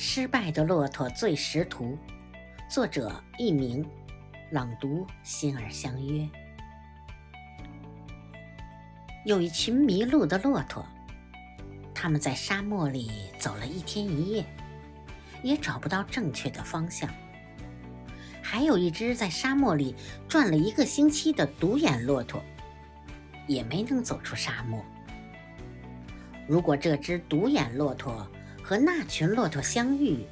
失败的骆驼最识途，作者佚名，朗读心儿相约。有一群迷路的骆驼，他们在沙漠里走了一天一夜，也找不到正确的方向。还有一只在沙漠里转了一个星期的独眼骆驼，也没能走出沙漠。如果这只独眼骆驼，和那群骆驼相遇，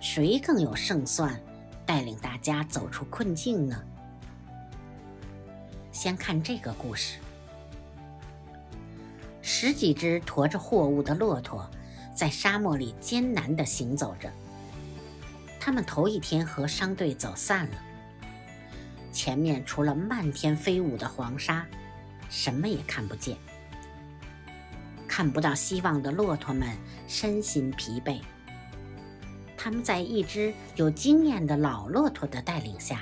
谁更有胜算，带领大家走出困境呢？先看这个故事：十几只驮着货物的骆驼在沙漠里艰难地行走着。他们头一天和商队走散了，前面除了漫天飞舞的黄沙，什么也看不见。看不到希望的骆驼们身心疲惫，他们在一只有经验的老骆驼的带领下，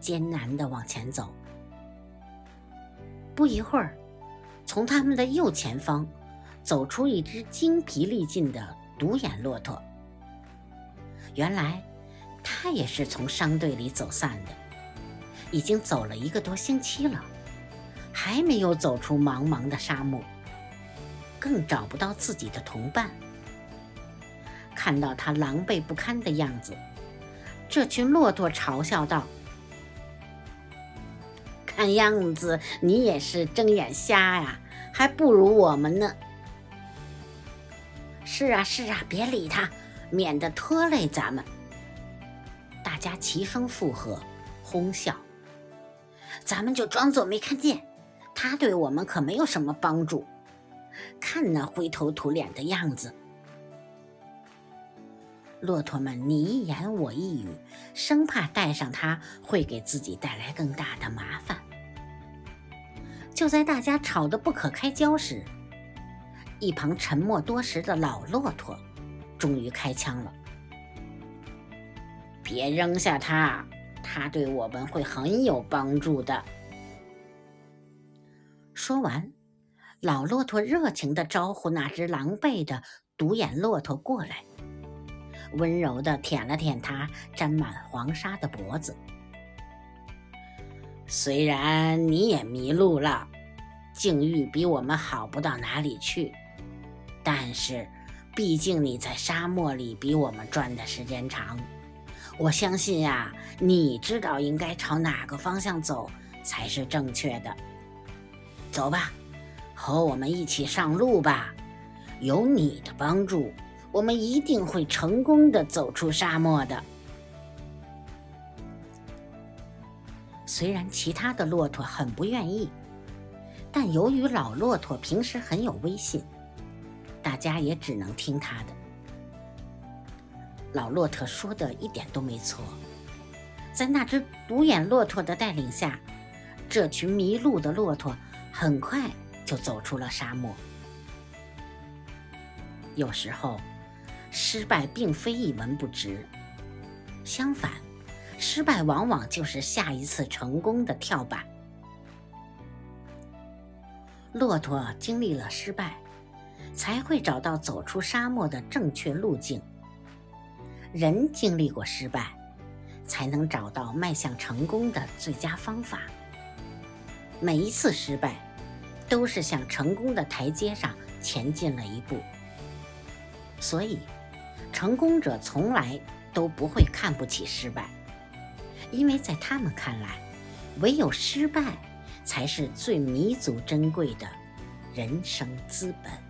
艰难地往前走。不一会儿，从他们的右前方走出一只精疲力尽的独眼骆驼。原来，他也是从商队里走散的，已经走了一个多星期了，还没有走出茫茫的沙漠。更找不到自己的同伴。看到他狼狈不堪的样子，这群骆驼嘲笑道：“看样子你也是睁眼瞎呀，还不如我们呢。”“是啊，是啊，别理他，免得拖累咱们。”大家齐声附和，哄笑。咱们就装作没看见，他对我们可没有什么帮助。看那灰头土脸的样子，骆驼们你一言我一语，生怕带上它会给自己带来更大的麻烦。就在大家吵得不可开交时，一旁沉默多时的老骆驼终于开枪了：“别扔下它，它对我们会很有帮助的。”说完。老骆驼热情地招呼那只狼狈的独眼骆驼过来，温柔地舔了舔它沾满黄沙的脖子。虽然你也迷路了，境遇比我们好不到哪里去，但是毕竟你在沙漠里比我们转的时间长，我相信呀，你知道应该朝哪个方向走才是正确的。走吧。和我们一起上路吧，有你的帮助，我们一定会成功的走出沙漠的。虽然其他的骆驼很不愿意，但由于老骆驼平时很有威信，大家也只能听他的。老骆驼说的一点都没错，在那只独眼骆驼的带领下，这群迷路的骆驼很快。就走出了沙漠。有时候，失败并非一文不值，相反，失败往往就是下一次成功的跳板。骆驼经历了失败，才会找到走出沙漠的正确路径；人经历过失败，才能找到迈向成功的最佳方法。每一次失败。都是向成功的台阶上前进了一步，所以成功者从来都不会看不起失败，因为在他们看来，唯有失败才是最弥足珍贵的人生资本。